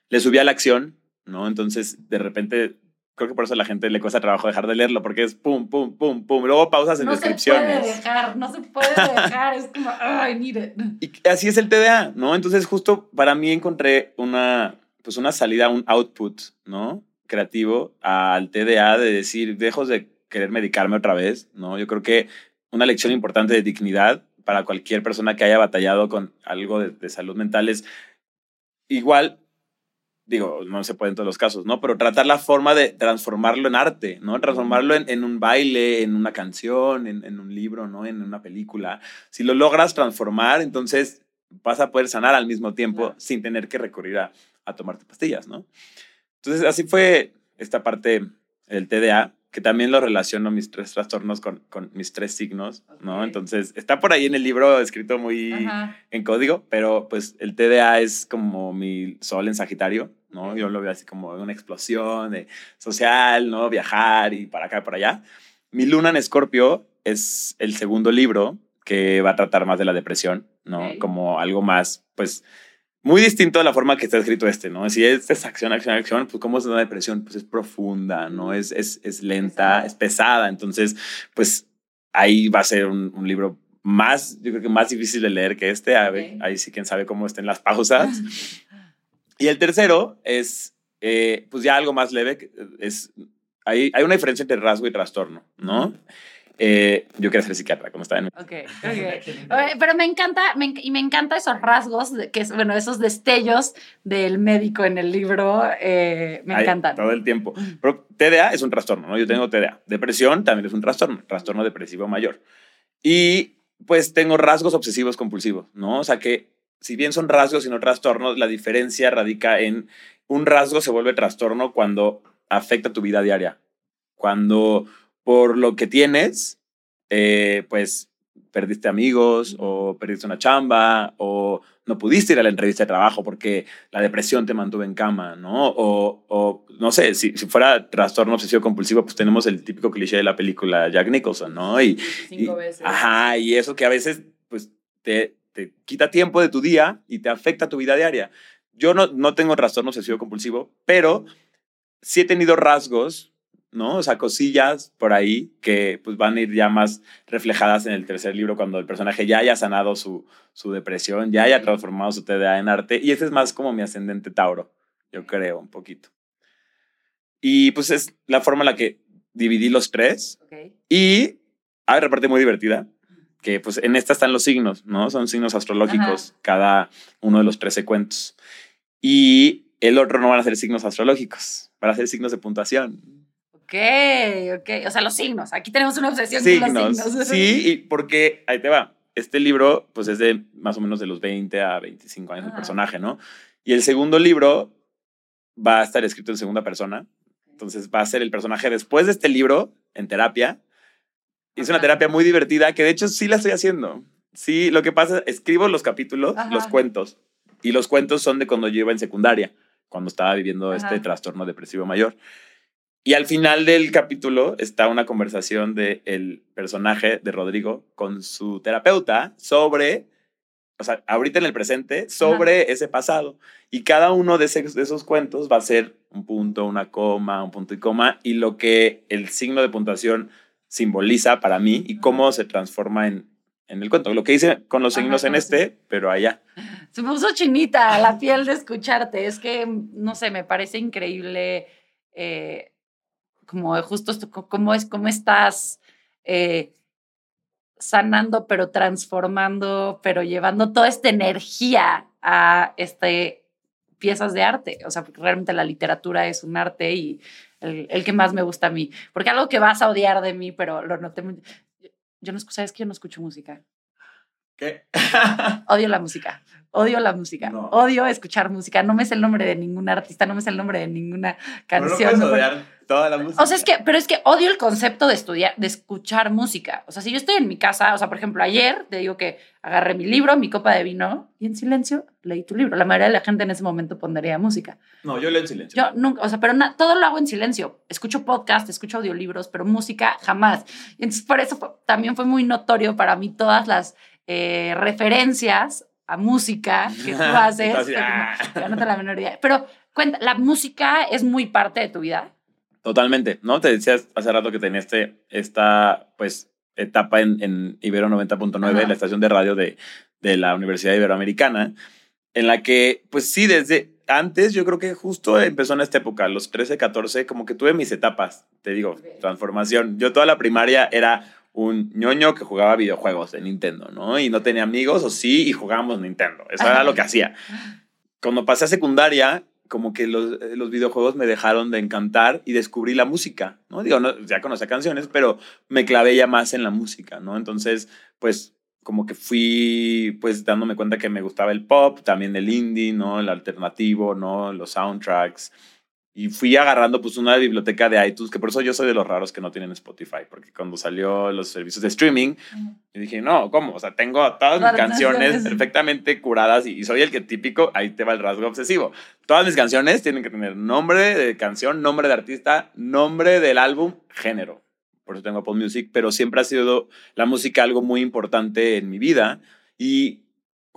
Le subí a la acción, ¿no? Entonces, de repente creo que por eso a la gente le cuesta trabajo dejar de leerlo, porque es pum, pum, pum, pum. Luego pausas en no descripciones. No se puede dejar, no se puede dejar. es como, ay, mire. Y así es el TDA, ¿no? Entonces, justo para mí encontré una, pues una salida, un output, ¿no? Creativo al TDA de decir, dejo de querer medicarme otra vez, ¿no? Yo creo que una lección importante de dignidad para cualquier persona que haya batallado con algo de, de salud mental es igual digo, no se puede en todos los casos, ¿no? Pero tratar la forma de transformarlo en arte, ¿no? Transformarlo en, en un baile, en una canción, en, en, un libro, ¿no? En una película. Si lo logras transformar, entonces vas a poder sanar al mismo tiempo claro. sin tener que recurrir a, a tomarte pastillas, ¿no? Entonces, así fue esta parte del TDA que también lo relaciono mis tres trastornos con, con mis tres signos, okay. ¿no? Entonces, está por ahí en el libro escrito muy Ajá. en código, pero pues el TDA es como mi sol en Sagitario, ¿no? Yo lo veo así como una explosión de social, ¿no? Viajar y para acá para allá. Mi luna en Escorpio es el segundo libro que va a tratar más de la depresión, ¿no? Okay. Como algo más, pues, muy distinto a la forma que está escrito este, ¿no? Si este es acción, acción, acción, pues ¿cómo es una depresión? Pues es profunda, ¿no? Es, es, es lenta, es pesada. Entonces, pues ahí va a ser un, un, libro más, yo creo que más difícil de leer que este. Okay. Ahí sí, quién sabe cómo estén las pausas. y el tercero es, eh, pues ya algo más leve, es, hay, hay una diferencia entre rasgo y trastorno, ¿no? Eh, yo quiero ser psiquiatra, como está en... Ok, ok. Pero me encanta, me, y me encanta esos rasgos, de, que es, bueno, esos destellos del médico en el libro, eh, me Ahí, encantan. Todo el tiempo. Pero TDA es un trastorno, ¿no? Yo tengo TDA. Depresión también es un trastorno, trastorno depresivo mayor. Y pues tengo rasgos obsesivos compulsivos, ¿no? O sea que si bien son rasgos y no trastornos, la diferencia radica en un rasgo se vuelve trastorno cuando afecta tu vida diaria. Cuando por lo que tienes, eh, pues perdiste amigos o perdiste una chamba o no pudiste ir a la entrevista de trabajo porque la depresión te mantuvo en cama, ¿no? O, o no sé, si, si, fuera trastorno obsesivo compulsivo, pues tenemos el típico cliché de la película Jack Nicholson, ¿no? Y, Cinco y, veces. Ajá, y eso que a veces, pues, te, te quita tiempo de tu día y te afecta tu vida diaria. Yo no, no tengo trastorno obsesivo compulsivo, pero sí he tenido rasgos ¿no? O sea, cosillas por ahí que pues van a ir ya más reflejadas en el tercer libro cuando el personaje ya haya sanado su, su depresión, ya haya transformado su TDA en arte. Y ese es más como mi ascendente Tauro, yo creo, un poquito. Y pues es la forma en la que dividí los tres. Okay. Y hay una parte muy divertida, que pues en esta están los signos, ¿no? Son signos astrológicos, Ajá. cada uno de los 13 cuentos. Y el otro no van a ser signos astrológicos, van a ser signos de puntuación. Ok, ok. O sea, los signos. Aquí tenemos una obsesión signos, con los signos. Sí, y porque ahí te va. Este libro, pues es de más o menos de los 20 a 25 años Ajá. el personaje, ¿no? Y el segundo libro va a estar escrito en segunda persona. Entonces va a ser el personaje después de este libro en terapia. Es una terapia muy divertida que de hecho sí la estoy haciendo. Sí, lo que pasa, escribo los capítulos, Ajá. los cuentos. Y los cuentos son de cuando yo iba en secundaria, cuando estaba viviendo Ajá. este trastorno depresivo mayor. Y al final del capítulo está una conversación del el personaje de Rodrigo con su terapeuta sobre, o sea, ahorita en el presente, sobre Ajá. ese pasado. Y cada uno de, ese, de, esos cuentos va a ser un punto, una coma, un punto y coma, y lo que el signo de puntuación simboliza para mí y cómo se transforma en, en el cuento. Lo que hice con los signos Ajá, en este, sí. pero allá. Se me puso chinita la piel de escucharte. Es que, no sé, me parece increíble. Eh, como justo cómo es, cómo estás eh, sanando, pero transformando, pero llevando toda esta energía a este, piezas de arte. O sea, porque realmente la literatura es un arte y el, el, que más me gusta a mí. Porque algo que vas a odiar de mí, pero lo noté muy... Yo no, ¿sabes que yo no escucho música? ¿Qué? Odio la música. Odio la música. No. Odio escuchar música. No me sé el nombre de ningún artista, no me sé el nombre de ninguna canción. No puedes odiar toda la música. O sea, es que, pero es que odio el concepto de estudiar, de escuchar música. O sea, si yo estoy en mi casa, o sea, por ejemplo, ayer te digo que agarré mi libro, mi copa de vino y en silencio leí tu libro. La mayoría de la gente en ese momento pondría música. No, yo leo en silencio. Yo nunca, o sea, pero na, todo lo hago en silencio. Escucho podcast, escucho audiolibros, pero música jamás. Y entonces por eso fue, también fue muy notorio para mí todas las eh, referencias a música que tú haces. Entonces, ah. no te la menor idea. Pero cuenta, ¿la música es muy parte de tu vida? Totalmente, ¿no? Te decías hace rato que tenía este, esta, pues, etapa en, en Ibero 90.9, la estación de radio de, de la Universidad Iberoamericana, en la que, pues sí, desde antes yo creo que justo empezó en esta época, los 13, 14, como que tuve mis etapas, te digo, transformación. Yo toda la primaria era un ñoño que jugaba videojuegos de Nintendo, ¿no? Y no tenía amigos, o sí, y jugábamos Nintendo. Eso era lo que hacía. Cuando pasé a secundaria, como que los, los, videojuegos me dejaron de encantar y descubrí la música, ¿no? Digo, no, ya conocía canciones, pero me clavé ya más en la música, ¿no? Entonces, pues como que fui pues dándome cuenta que me gustaba el pop, también el indie, ¿no? El alternativo, ¿no? Los soundtracks. Y fui agarrando pues una biblioteca de iTunes, que por eso yo soy de los raros que no tienen Spotify, porque cuando salió los servicios de streaming, yo dije, no, ¿cómo? O sea, tengo todas mis canciones perfectamente curadas y, soy el que típico, ahí te va el rasgo obsesivo. Todas mis canciones tienen que tener nombre de canción, nombre de artista, nombre del álbum, género por eso tengo Apple Music, pero siempre ha sido la música algo muy importante en mi vida y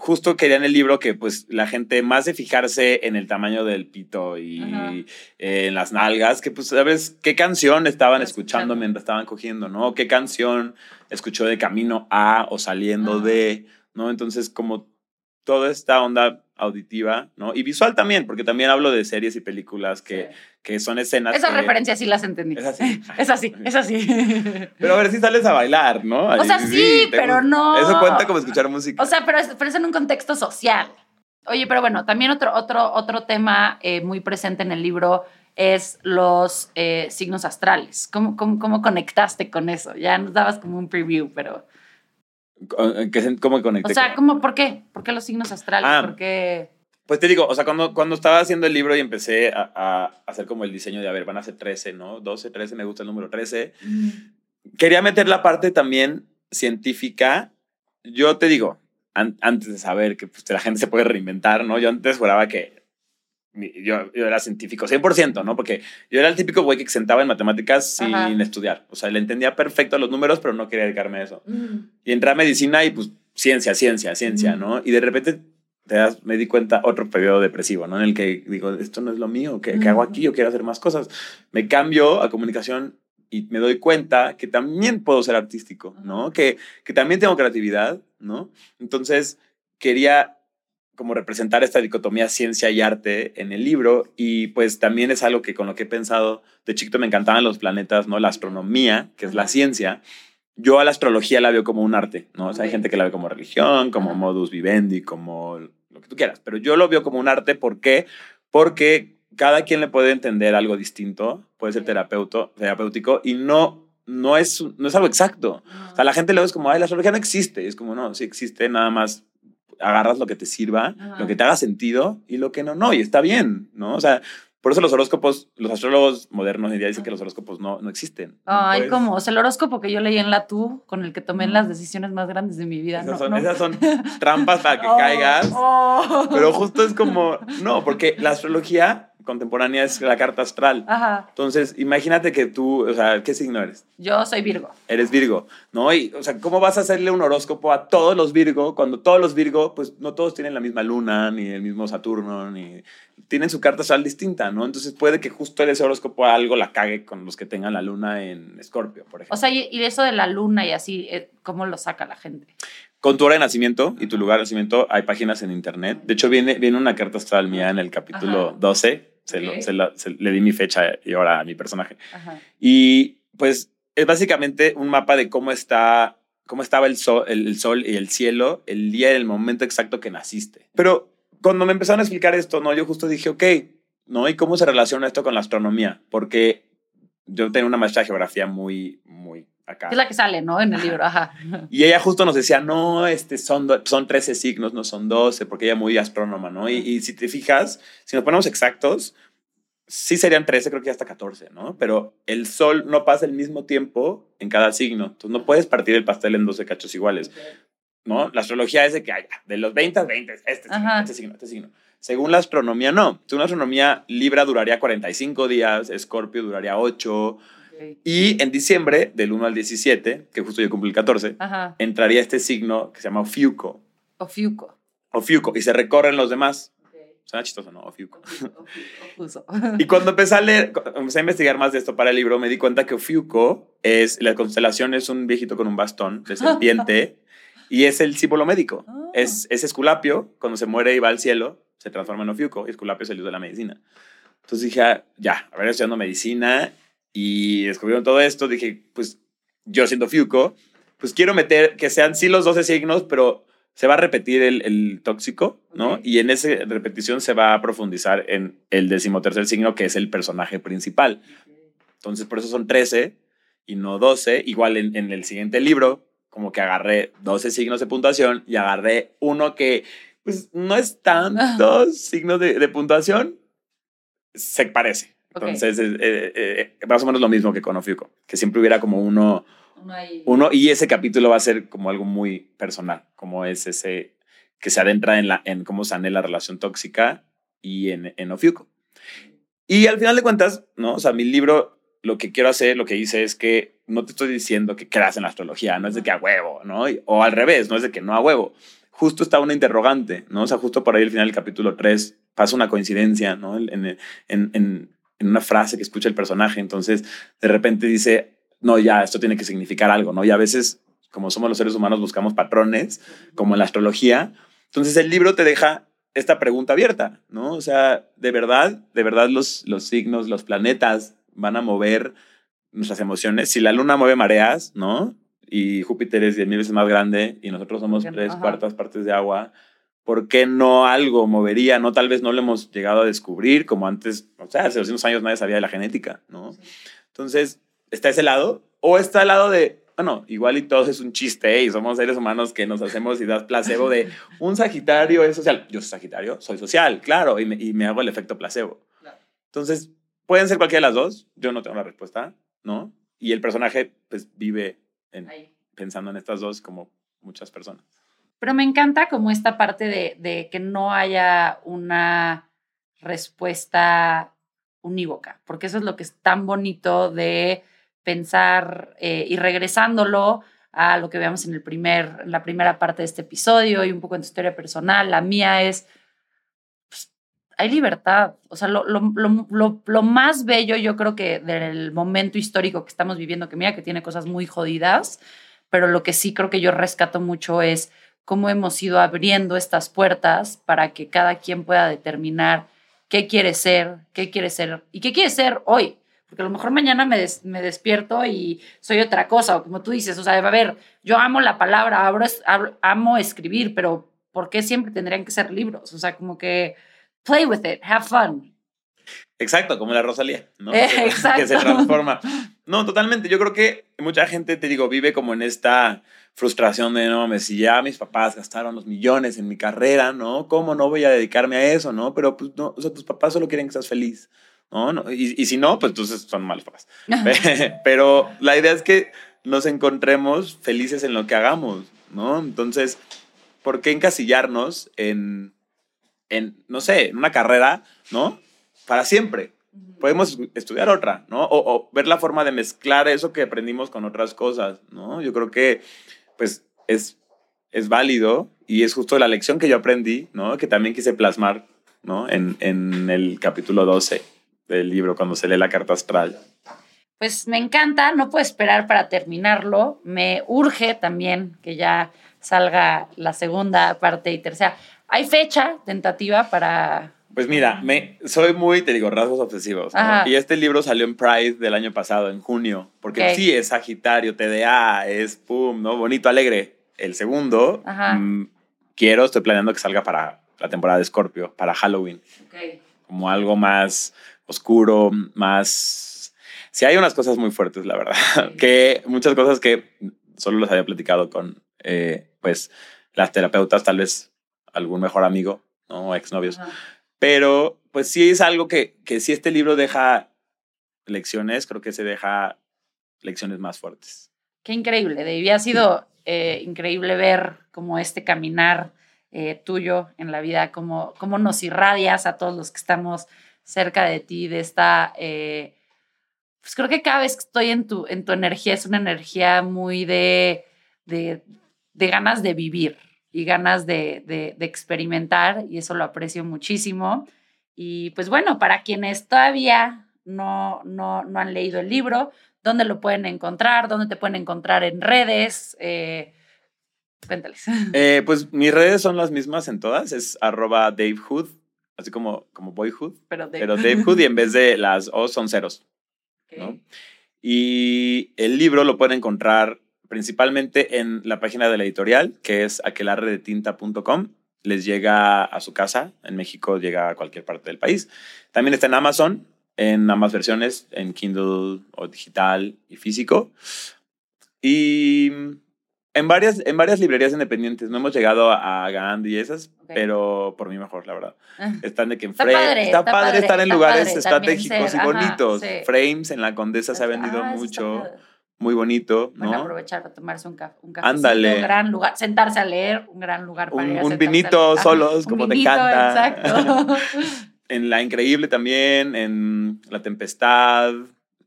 justo quería en el libro que pues la gente más de fijarse en el tamaño del pito y en las nalgas, que pues sabes qué canción estaban escuchando mientras estaban cogiendo, ¿no? ¿Qué canción escuchó de camino a o saliendo de, ¿no? Entonces como toda esta onda auditiva, ¿no? Y visual también, porque también hablo de series y películas que, que son escenas. Esas referencias sí las entendí. Es así. es así, es así. Pero a ver si sales a bailar, ¿no? O sea, sí, pero no. Eso cuenta como escuchar música. O sea, pero es, pero es en un contexto social. Oye, pero bueno, también otro, otro, otro tema eh, muy presente en el libro es los eh, signos astrales. ¿Cómo, cómo, cómo conectaste con eso? Ya nos dabas como un preview, pero... ¿Cómo conecté? O sea, ¿cómo, ¿por qué? ¿Por qué los signos astrales? Ah, ¿Por qué? Pues te digo, o sea, cuando, cuando estaba haciendo el libro y empecé a, a, hacer como el diseño de, a ver, van a ser 13, ¿no? 12, 13, me gusta el número 13. Quería meter la parte también científica. Yo te digo, antes de saber que pues, la gente se puede reinventar, ¿no? Yo antes juraba que yo, yo, era científico, 100%, ¿no? Porque yo era el típico güey que se sentaba en matemáticas sin estudiar. O sea, le entendía perfecto los números, pero no quería dedicarme a eso. Y entré a medicina y pues ciencia, ciencia, ciencia, ¿no? Y de repente te das, me di cuenta otro periodo depresivo, ¿no? En el que digo, esto no es lo mío, ¿qué, ¿qué hago aquí? Yo quiero hacer más cosas. Me cambio a comunicación y me doy cuenta que también puedo ser artístico, ¿no? Que, que también tengo creatividad, ¿no? Entonces, quería como representar esta dicotomía ciencia y arte en el libro y pues también es algo que con lo que he pensado, de chiquito me encantaban los planetas, ¿no? La astronomía, que es la ciencia. Yo a la astrología la veo como un arte, ¿no? O sea, hay gente que la ve como religión, como modus vivendi, como lo que tú quieras, pero yo lo veo como un arte, ¿por qué? Porque cada quien le puede entender algo distinto, puede ser terapeuto, terapéutico y no no es, no es algo exacto. O sea, la gente lo ve como, ay, la astrología no existe. es como, no, sí existe, nada más agarras lo que te sirva, lo que te haga sentido y lo que no, no, y está bien, ¿no? O sea, por eso los horóscopos, los astrólogos modernos hoy día dicen que los horóscopos no, no existen. Ay, ¿cómo? O sea, el horóscopo que yo leí en la TU, con el que tomé las decisiones más grandes de mi vida. Esas, son, esas son trampas para que oh, caigas. Oh. Pero justo es como, no, porque la astrología contemporánea es la carta astral. Ajá. Entonces, imagínate que tú, o sea, ¿qué signo eres? Yo soy Virgo. Eres Virgo, ¿no? Y, o sea, ¿cómo vas a hacerle un horóscopo a todos los Virgo cuando todos los Virgo, pues no todos tienen la misma luna, ni el mismo Saturno, ni tienen su carta astral distinta, ¿no? Entonces puede que justo ese horóscopo algo la cague con los que tengan la luna en Escorpio, por ejemplo. O sea, y eso de la luna y así, eh, ¿cómo lo saca la gente? Con tu hora de nacimiento y tu lugar de nacimiento hay páginas en internet. De hecho, viene, viene una carta astral mía en el capítulo 12 se, le di mi fecha y ahora a mi personaje. Y pues es básicamente un mapa de cómo está cómo estaba el sol, el, sol y el cielo el día y el momento exacto que naciste. Pero cuando me empezaron a explicar esto, no, yo justo dije, ok, ¿no? ¿Y cómo se relaciona esto con la astronomía? Porque yo tengo una maestra de geografía muy, muy acá. Es la que sale, ¿no? En el libro, ajá. Y ella justo nos decía, no, este, son, son 13 signos, no son 12, porque ella es muy astrónoma, ¿no? Y, y, si te fijas, si nos ponemos exactos, sí serían 13, creo que hasta 14, ¿no? Pero el sol no pasa el mismo tiempo en cada signo. Entonces no puedes partir el pastel en 12 cachos iguales, ¿no? La astrología es de que haya de los 20 a 20, este signo, este signo, este signo. Según la astronomía, no. Según la astronomía, Libra duraría 45 días, Escorpio duraría 8. Y en diciembre, del 1 al 17, que justo yo cumplí el 14, entraría este signo que se llama Ofiuco. Ofiuco. Ofiuco. Y se recorren los demás. Suena chistoso, ¿no? Ofiuco. Ofuso. Y cuando empecé a leer, empecé a investigar más de esto para el libro, me di cuenta que Ofiuco es, la constelación es un viejito con un bastón de serpiente y es el símbolo médico. Ah. Es, es Esculapio, cuando se muere y va al cielo, se transforma en Ofiuco y Esculapio es el dios de la medicina. Entonces dije, ah, ya, a ver, estudiando medicina y descubrieron todo esto, dije, pues yo siendo Ofiuco, pues quiero meter que sean sí los 12 signos, pero se va a repetir el, el tóxico, ¿no? Y en esa repetición se va a profundizar en el decimotercer signo, que es el personaje principal. Entonces, por eso son 13 y no 12. Igual en, en el siguiente libro, como que agarré 12 signos de puntuación y agarré uno que, pues, no es tantos signos de, de puntuación, se parece. Entonces, es, eh, eh, más o menos lo mismo que con Ofiuco, que siempre hubiera como uno, Uno ahí. uno, y ese capítulo va a ser como algo muy personal, como es ese que se adentra en, la, en cómo sané la relación tóxica y en, en Ofiuco. Y al final de cuentas, ¿no? O sea, mi libro, lo que quiero hacer, lo que hice es que no te estoy diciendo que creas en la astrología, no es de que a huevo, ¿no? O al revés, no es de que no a huevo. Justo está una interrogante, ¿no? O sea, justo por ahí al final del capítulo 3 pasa una coincidencia, ¿no? En, en, en, en- una frase que escucha el personaje, entonces de repente dice, no, ya, esto tiene que significar algo, ¿no? Y a veces, como somos los seres humanos, buscamos patrones, como en la astrología. Entonces el libro te deja esta pregunta abierta, ¿no? O sea, de verdad, de verdad los, los signos, los planetas van a mover nuestras emociones. Si la luna mueve mareas, ¿no? Y Júpiter es 10 mil veces más grande y nosotros somos tres cuartas partes de agua, ¿por qué no algo movería? No, tal vez no lo hemos llegado a descubrir como antes, o sea, hace 200 años nadie sabía de la genética, ¿no? Entonces, está ese lado, o está el lado de, bueno, igual y todo es un chiste y somos seres humanos que nos hacemos ideas placebo de un Sagitario es social. Yo soy Sagitario, soy social, claro, y me, y me hago el efecto placebo. Claro. Entonces, pueden ser cualquiera de las dos, yo no tengo la respuesta, ¿no? Y el personaje, pues, vive en- pensando en estas dos como muchas personas. Pero me encanta como esta parte de, de que no haya una respuesta unívoca, porque eso es lo que es tan bonito de pensar eh, y regresándolo a lo que veamos en, el primer, la primera parte de este episodio y un poco en tu historia personal. La mía es, pues, hay libertad. O sea, lo, lo, lo, lo más bello yo creo que del momento histórico que estamos viviendo, que mira que tiene cosas muy jodidas, pero lo que sí creo que yo rescato mucho es cómo hemos ido abriendo estas puertas para que cada quien pueda determinar qué quiere ser, qué quiere ser y qué quiere ser hoy. Porque a lo mejor mañana me, des- me despierto y soy otra cosa, o como tú dices, o sea, a ver, yo amo la palabra, abro amo escribir, pero ¿por qué siempre tendrían que ser libros? O sea, como que play with it, have fun. Exacto, como la Rosalía, ¿no? Eh, Que- Que se exacto. transforma. No, totalmente. Yo creo que mucha gente, te digo, vive como en esta frustración de, no, mames, si ya mis papás gastaron los millones en mi carrera, ¿no? ¿Cómo no voy a dedicarme a eso, no? Pero, pues, no, o sea, tus papás solo quieren que seas feliz, ¿no? no y, y si no, pues entonces son malos papás. Pero la idea es que nos encontremos felices en lo que hagamos, ¿no? Entonces, ¿por qué encasillarnos en, en no sé, en una carrera, ¿no? Para siempre. Podemos estudiar otra, ¿no? O, o ver la forma de mezclar eso que aprendimos con otras cosas, ¿no? Yo creo que, pues, es, es válido y es justo la lección que yo aprendí, ¿no? Que también quise plasmar, ¿no? En, en el capítulo 12 del libro, cuando se lee la carta astral. Pues me encanta, no puedo esperar para terminarlo. Me urge también que ya salga la segunda parte y tercera. ¿Hay fecha tentativa para...? Pues mira, me, soy muy, te digo, rasgos obsesivos. Y este libro salió en Pride del año pasado, en junio, porque sí, es Sagitario, TDA, es pum, ¿no? Bonito, alegre. El segundo, mm, quiero, estoy planeando que salga para la temporada de Scorpio, para Halloween, como algo más oscuro, más... Sí, hay unas cosas muy fuertes, la verdad, que muchas cosas que solo los había platicado con, eh, pues, las terapeutas, tal vez algún mejor amigo, ¿no? O exnovios. Ajá. Pero, pues sí es algo que, que si este libro deja lecciones, creo que se deja lecciones más fuertes. Qué increíble, David. Ha sido eh, increíble ver como este caminar eh, tuyo en la vida, cómo, cómo nos irradias a todos los que estamos cerca de ti, de esta... eh, pues creo que cada vez que estoy en tu, en tu energía es una energía muy de, de, de ganas de vivir, y ganas de, de, de experimentar y eso lo aprecio muchísimo. Y pues bueno, para quienes todavía no, no, no han leído el libro, ¿dónde lo pueden encontrar? ¿Dónde te pueden encontrar en redes? Eh, cuéntales. Eh, pues mis redes son las mismas en todas, es arroba Dave Hood, así como, como Boyhood, Pero, Dave. pero Dave Hood y en vez de las O son ceros. Y el libro lo pueden encontrar principalmente en la página de la editorial, que es aquelarredetinta.com. Les llega a su casa, en México llega a cualquier parte del país. También está en Amazon, en ambas versiones, en Kindle o digital y físico. Y en varias, en varias librerías independientes. No hemos llegado a Gandhi y esas, pero por mí mejor, la verdad. Están de que en Está frame- padre, está, está padre estar en está lugares padre estratégicos ser, y ajá, bonitos. sí. Frames en la Condesa se ha vendido Ah, mucho. Muy bonito, Van a ¿no? aprovechar para tomarse un, café, un Ándale. un gran lugar, sentarse a leer, un gran lugar para Un, ir a un a vinito leer. solos, Un como te vinito, encanta. Exacto. en La Increíble también, en La Tempestad,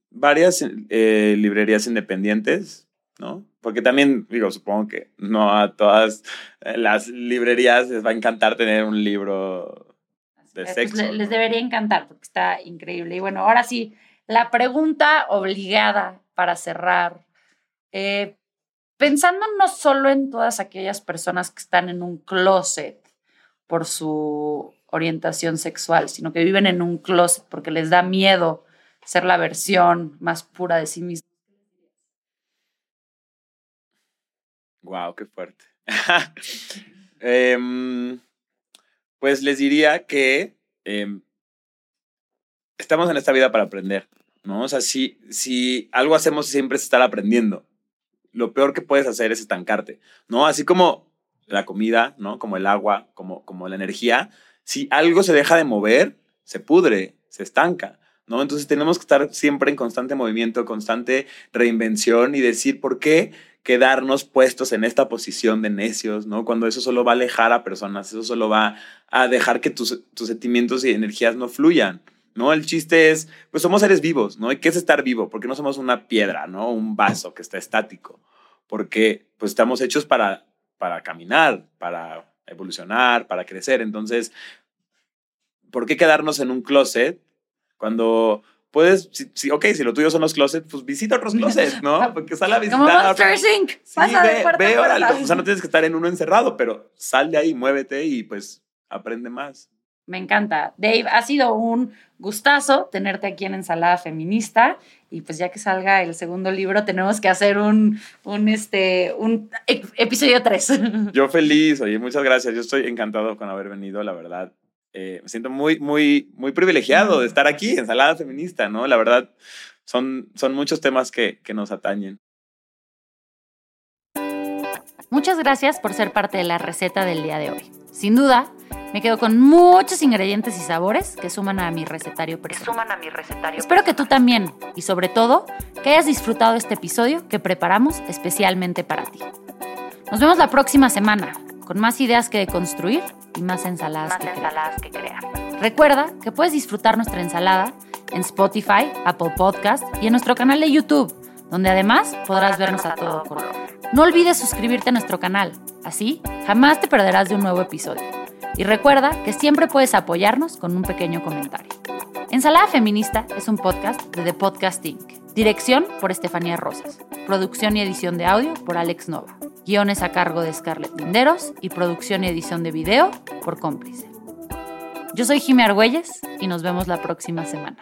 varias eh, librerías independientes, ¿no? Porque también, digo, supongo que no a todas las librerías les va a encantar tener un libro de pues, sexo. le- ¿no? les debería encantar porque está increíble. Y bueno, ahora sí, la pregunta obligada para cerrar. Eh, pensando no solo en todas aquellas personas que están en un closet por su orientación sexual, sino que viven en un closet porque les da miedo ser la versión más pura de sí mismos. Wow, qué fuerte. Em, pues les diría que em, estamos en esta vida para aprender, ¿no? O sea, si, si algo hacemos siempre es estar aprendiendo. Lo peor que puedes hacer es estancarte, ¿no? Así como la comida, ¿no? Como el agua, como, como la energía. Si algo se deja de mover, se pudre, se estanca, ¿no? Entonces tenemos que estar siempre en constante movimiento, constante reinvención y decir por qué quedarnos puestos en esta posición de necios, ¿no? Cuando eso solo va a alejar a personas, eso solo va a dejar que tus, tus sentimientos y energías no fluyan, ¿no? El chiste es, pues somos seres vivos, ¿no? ¿Y qué es estar vivo? Porque no somos una piedra, ¿no? Un vaso que está estático, porque pues estamos hechos para, para caminar, para evolucionar, para crecer. Entonces, ¿por qué quedarnos en un closet cuando puedes, si, si- ok, si lo tuyo son los closets, pues visita otros closets, ¿no? Porque sal a visitar. Como Monster Inc. Sí, Pasa de ve, a ve, puerta. órale, o sea, no tienes que estar en uno encerrado, pero sal de ahí, muévete y pues aprende más. Me encanta. Dave, ha sido un gustazo tenerte aquí en Ensalada Feminista. Y pues ya que salga el segundo libro, tenemos que hacer un, un, este, un ep- episodio 3. Yo feliz, oye, muchas gracias. Yo estoy encantado con haber venido, la verdad. Eh, me siento muy, muy, muy privilegiado de estar aquí, Ensalada Feminista, ¿no? La verdad, son, son muchos temas que, que nos atañen. Muchas gracias por ser parte de la receta del día de hoy. Sin duda, me quedo con muchos ingredientes y sabores que suman a mi recetario personal. suman a mi recetario. Espero que tú también y sobre todo que hayas disfrutado este episodio que preparamos especialmente para ti. Nos vemos la próxima semana con más ideas que deconstruir y más ensaladas más que crear. ensaladas que crear. Recuerda que puedes disfrutar nuestra ensalada en Spotify, Apple Podcast y en nuestro canal de YouTube, donde además podrás vernos a todo color. No olvides suscribirte a nuestro canal, así jamás te perderás de un nuevo episodio. Y recuerda que siempre puedes apoyarnos con un pequeño comentario. Ensalada Feminista es un podcast de The Podcast Inc. Dirección por Estefanía Rosas. Producción y edición de audio por Alex Nova. Guiones a cargo de Scarlett Linderos y producción y edición de video por Cómplice. Yo soy Jimmy Argüelles y nos vemos la próxima semana.